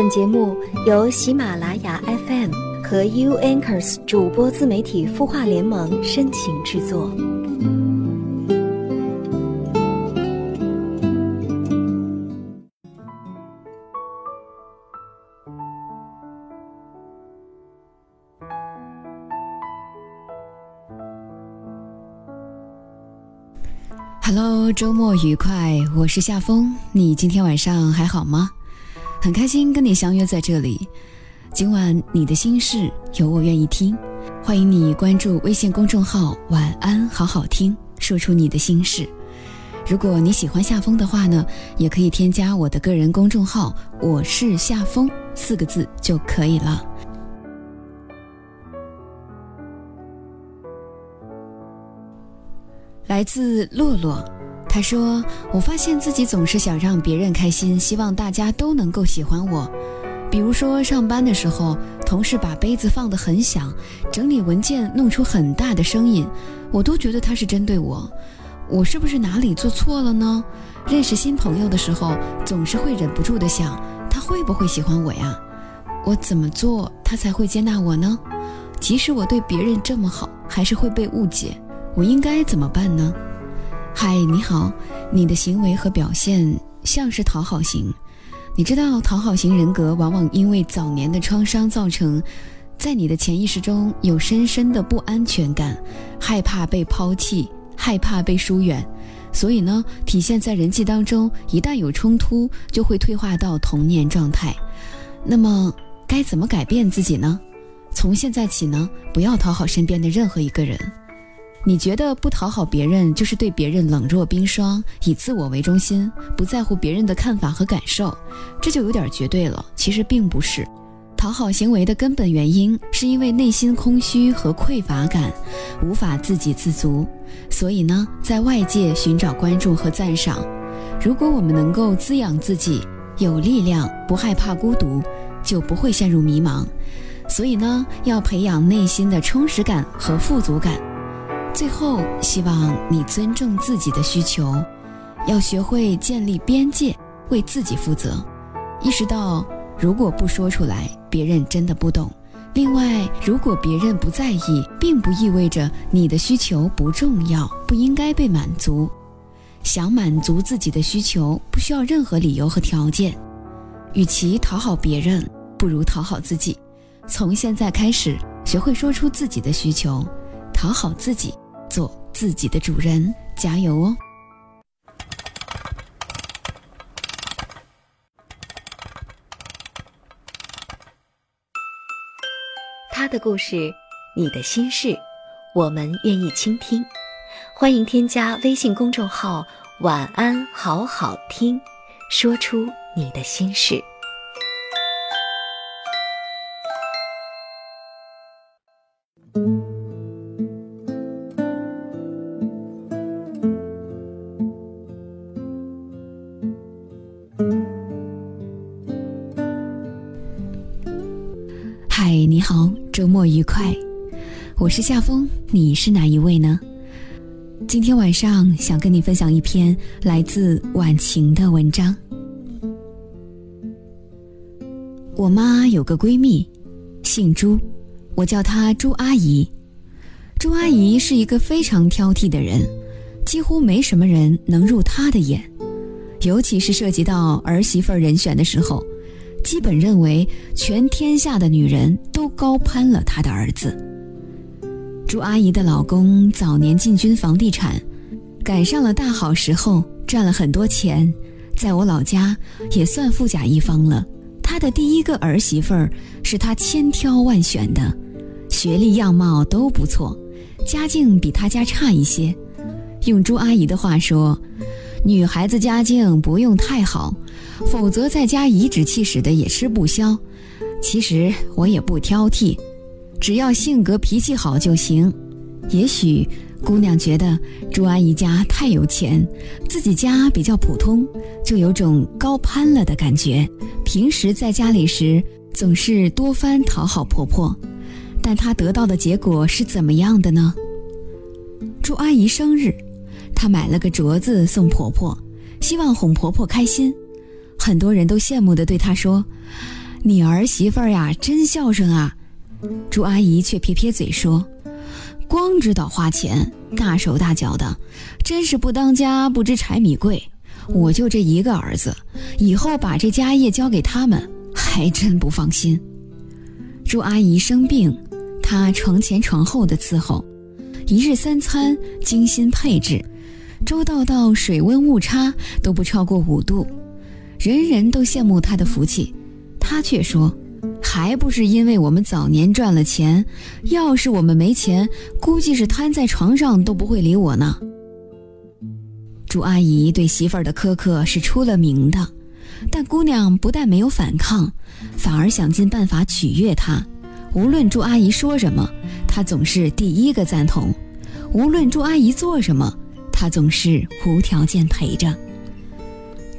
本节目由喜马拉雅 FM 和 U Anchors 主播自媒体孵化联盟深情制作。Hello，周末愉快，我是夏风，你今天晚上还好吗？很开心跟你相约在这里。今晚你的心事有我愿意听，欢迎你关注微信公众号“晚安好好听”，说出你的心事。如果你喜欢夏风的话呢，也可以添加我的个人公众号“我是夏风”四个字就可以了。来自洛洛，他说：“我发现自己总是想让别人开心，希望大家都能够喜欢我。比如说上班的时候，同事把杯子放得很响，整理文件弄出很大的声音，我都觉得他是针对我。我是不是哪里做错了呢？认识新朋友的时候，总是会忍不住的想，他会不会喜欢我呀？我怎么做他才会接纳我呢？即使我对别人这么好，还是会被误解。”我应该怎么办呢？嗨，你好，你的行为和表现像是讨好型。你知道讨好型人格往往因为早年的创伤造成，在你的潜意识中有深深的不安全感，害怕被抛弃，害怕被疏远，所以呢，体现在人际当中，一旦有冲突，就会退化到童年状态。那么该怎么改变自己呢？从现在起呢，不要讨好身边的任何一个人。你觉得不讨好别人就是对别人冷若冰霜，以自我为中心，不在乎别人的看法和感受，这就有点绝对了。其实并不是，讨好行为的根本原因是因为内心空虚和匮乏感，无法自给自足，所以呢，在外界寻找关注和赞赏。如果我们能够滋养自己，有力量，不害怕孤独，就不会陷入迷茫。所以呢，要培养内心的充实感和富足感。最后，希望你尊重自己的需求，要学会建立边界，为自己负责。意识到，如果不说出来，别人真的不懂。另外，如果别人不在意，并不意味着你的需求不重要，不应该被满足。想满足自己的需求，不需要任何理由和条件。与其讨好别人，不如讨好自己。从现在开始，学会说出自己的需求，讨好自己。做自己的主人，加油哦！他的故事，你的心事，我们愿意倾听。欢迎添加微信公众号“晚安好好听”，说出你的心事。我是夏风，你是哪一位呢？今天晚上想跟你分享一篇来自晚晴的文章。我妈有个闺蜜，姓朱，我叫她朱阿姨。朱阿姨是一个非常挑剔的人，几乎没什么人能入她的眼，尤其是涉及到儿媳妇人选的时候。基本认为，全天下的女人都高攀了她的儿子。朱阿姨的老公早年进军房地产，赶上了大好时候，赚了很多钱，在我老家也算富甲一方了。他的第一个儿媳妇儿是他千挑万选的，学历样貌都不错，家境比他家差一些。用朱阿姨的话说，女孩子家境不用太好。否则，在家颐指气使的也吃不消。其实我也不挑剔，只要性格脾气好就行。也许姑娘觉得朱阿姨家太有钱，自己家比较普通，就有种高攀了的感觉。平时在家里时，总是多番讨好婆婆，但她得到的结果是怎么样的呢？朱阿姨生日，她买了个镯子送婆婆，希望哄婆婆开心。很多人都羡慕地对她说：“你儿媳妇儿呀，真孝顺啊！”朱阿姨却撇撇嘴说：“光知道花钱，大手大脚的，真是不当家不知柴米贵。我就这一个儿子，以后把这家业交给他们，还真不放心。”朱阿姨生病，她床前床后的伺候，一日三餐精心配置，周到到水温误差都不超过五度，人人都羡慕她的福气，她却说。还不是因为我们早年赚了钱，要是我们没钱，估计是瘫在床上都不会理我呢。朱阿姨对媳妇儿的苛刻是出了名的，但姑娘不但没有反抗，反而想尽办法取悦她。无论朱阿姨说什么，她总是第一个赞同；无论朱阿姨做什么，她总是无条件陪着。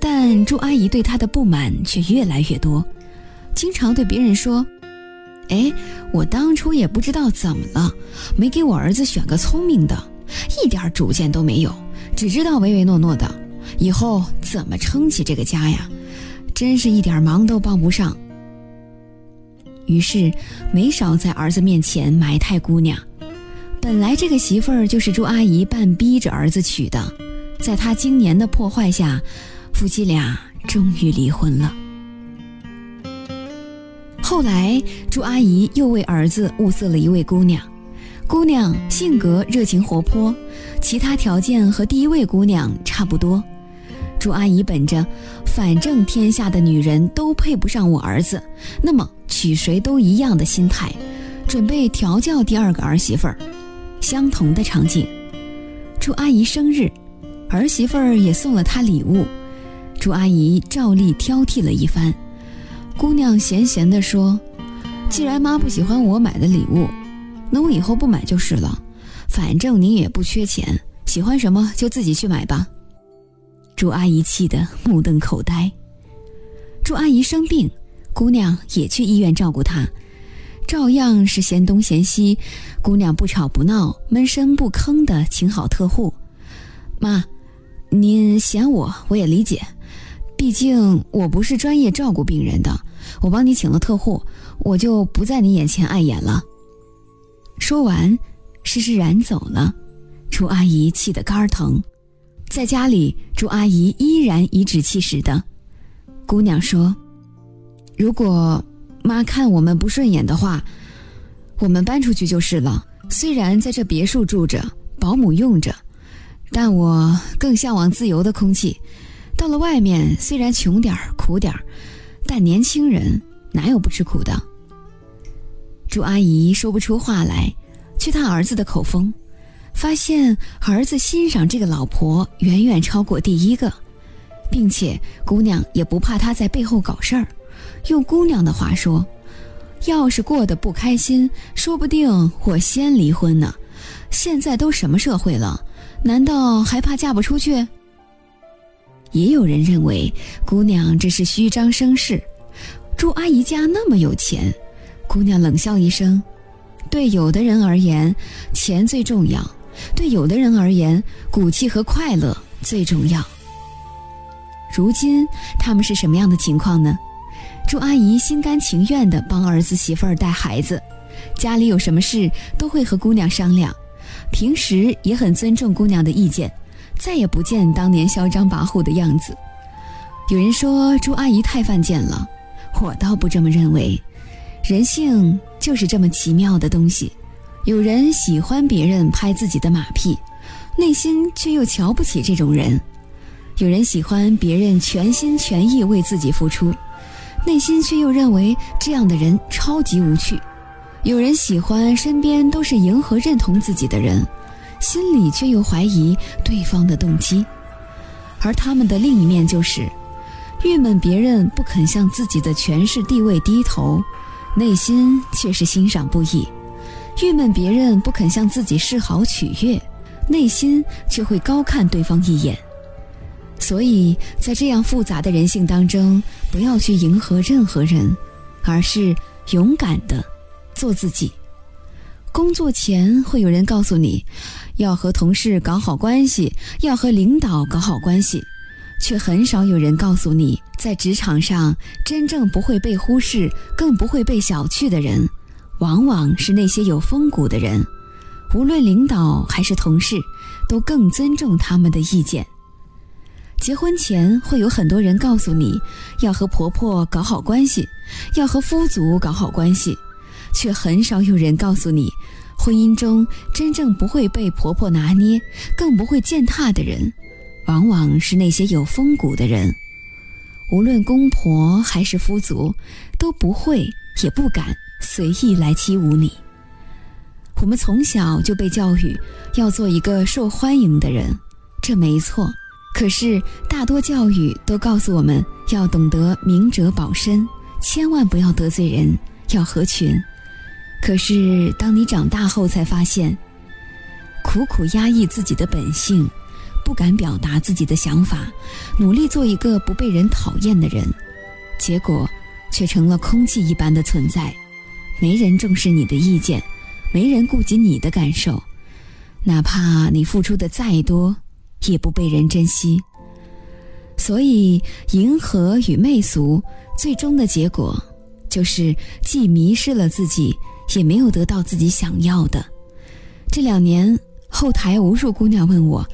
但朱阿姨对她的不满却越来越多。经常对别人说：“哎，我当初也不知道怎么了，没给我儿子选个聪明的，一点主见都没有，只知道唯唯诺诺的，以后怎么撑起这个家呀？真是一点忙都帮不上。”于是没少在儿子面前埋汰姑娘。本来这个媳妇儿就是朱阿姨半逼着儿子娶的，在她今年的破坏下，夫妻俩终于离婚了。后来，朱阿姨又为儿子物色了一位姑娘。姑娘性格热情活泼，其他条件和第一位姑娘差不多。朱阿姨本着“反正天下的女人都配不上我儿子，那么娶谁都一样的”心态，准备调教第二个儿媳妇儿。相同的场景，朱阿姨生日，儿媳妇儿也送了她礼物，朱阿姨照例挑剔了一番。姑娘闲闲地说：“既然妈不喜欢我买的礼物，那我以后不买就是了。反正您也不缺钱，喜欢什么就自己去买吧。”朱阿姨气得目瞪口呆。朱阿姨生病，姑娘也去医院照顾她，照样是嫌东嫌西。姑娘不吵不闹，闷声不吭的请好特护。妈，您嫌我，我也理解，毕竟我不是专业照顾病人的。我帮你请了特护，我就不在你眼前碍眼了。说完，施施然走了。朱阿姨气得肝疼，在家里，朱阿姨依然颐指气使的。姑娘说：“如果妈看我们不顺眼的话，我们搬出去就是了。虽然在这别墅住着，保姆用着，但我更向往自由的空气。到了外面，虽然穷点儿、苦点儿。”但年轻人哪有不吃苦的？朱阿姨说不出话来，据她儿子的口风，发现儿子欣赏这个老婆远远超过第一个，并且姑娘也不怕他在背后搞事儿。用姑娘的话说，要是过得不开心，说不定我先离婚呢。现在都什么社会了，难道还怕嫁不出去？也有人认为姑娘这是虚张声势。朱阿姨家那么有钱，姑娘冷笑一声：“对有的人而言，钱最重要；对有的人而言，骨气和快乐最重要。”如今他们是什么样的情况呢？朱阿姨心甘情愿地帮儿子媳妇儿带孩子，家里有什么事都会和姑娘商量，平时也很尊重姑娘的意见。再也不见当年嚣张跋扈的样子。有人说朱阿姨太犯贱了，我倒不这么认为。人性就是这么奇妙的东西。有人喜欢别人拍自己的马屁，内心却又瞧不起这种人；有人喜欢别人全心全意为自己付出，内心却又认为这样的人超级无趣；有人喜欢身边都是迎合认同自己的人。心里却又怀疑对方的动机，而他们的另一面就是，郁闷别人不肯向自己的权势地位低头，内心却是欣赏不已；郁闷别人不肯向自己示好取悦，内心却会高看对方一眼。所以在这样复杂的人性当中，不要去迎合任何人，而是勇敢的做自己。工作前会有人告诉你。要和同事搞好关系，要和领导搞好关系，却很少有人告诉你，在职场上真正不会被忽视、更不会被小觑的人，往往是那些有风骨的人。无论领导还是同事，都更尊重他们的意见。结婚前会有很多人告诉你，要和婆婆搞好关系，要和夫族搞好关系，却很少有人告诉你，婚姻中真正不会被婆婆拿捏，更不会践踏的人。往往是那些有风骨的人，无论公婆还是夫族，都不会也不敢随意来欺侮你。我们从小就被教育要做一个受欢迎的人，这没错。可是大多教育都告诉我们要懂得明哲保身，千万不要得罪人，要合群。可是当你长大后才发现，苦苦压抑自己的本性。不敢表达自己的想法，努力做一个不被人讨厌的人，结果却成了空气一般的存在。没人重视你的意见，没人顾及你的感受，哪怕你付出的再多，也不被人珍惜。所以，迎合与媚俗，最终的结果就是既迷失了自己，也没有得到自己想要的。这两年，后台无数姑娘问我。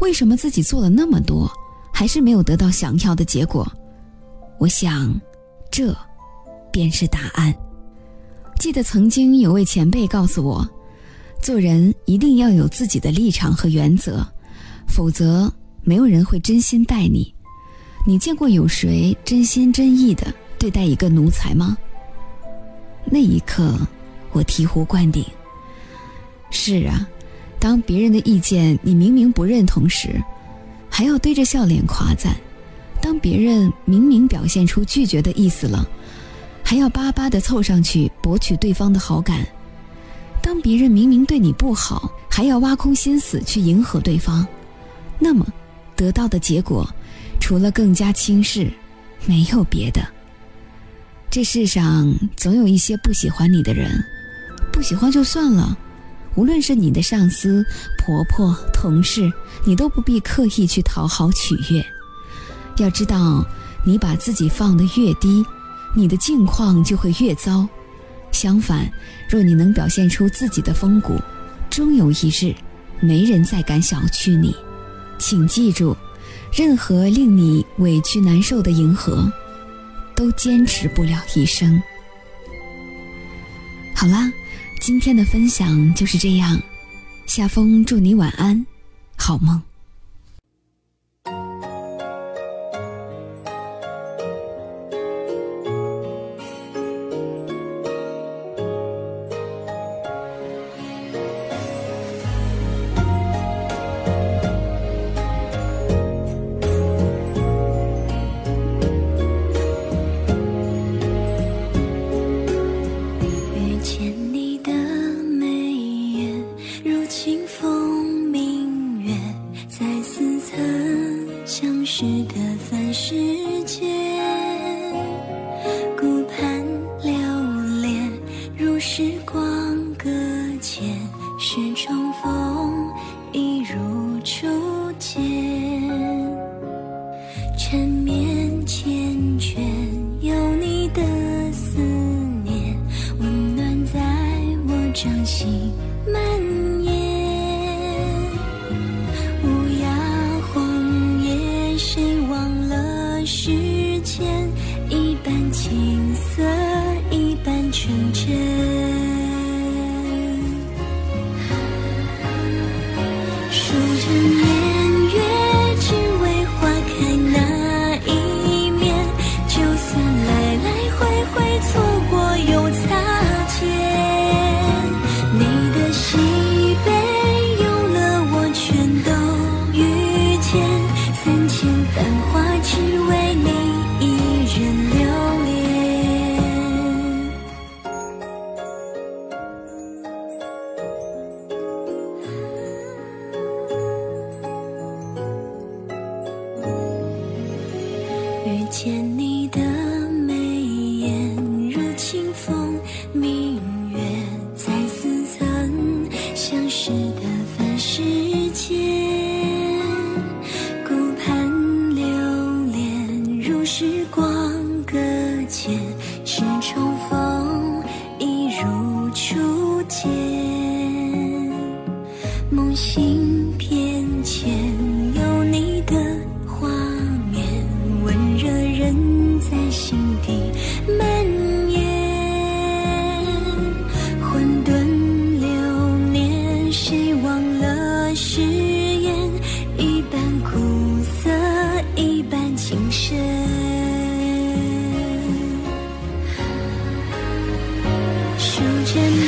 为什么自己做了那么多，还是没有得到想要的结果？我想，这便是答案。记得曾经有位前辈告诉我，做人一定要有自己的立场和原则，否则没有人会真心待你。你见过有谁真心真意的对待一个奴才吗？那一刻，我醍醐灌顶。是啊。当别人的意见你明明不认同时，还要堆着笑脸夸赞；当别人明明表现出拒绝的意思了，还要巴巴的凑上去博取对方的好感；当别人明明对你不好，还要挖空心思去迎合对方，那么得到的结果，除了更加轻视，没有别的。这世上总有一些不喜欢你的人，不喜欢就算了。无论是你的上司、婆婆、同事，你都不必刻意去讨好取悦。要知道，你把自己放得越低，你的境况就会越糟。相反，若你能表现出自己的风骨，终有一日，没人再敢小觑你。请记住，任何令你委屈难受的迎合，都坚持不了一生。好啦。今天的分享就是这样，夏风祝你晚安，好梦。错过又擦是。是重逢，一如初见。梦醒。数着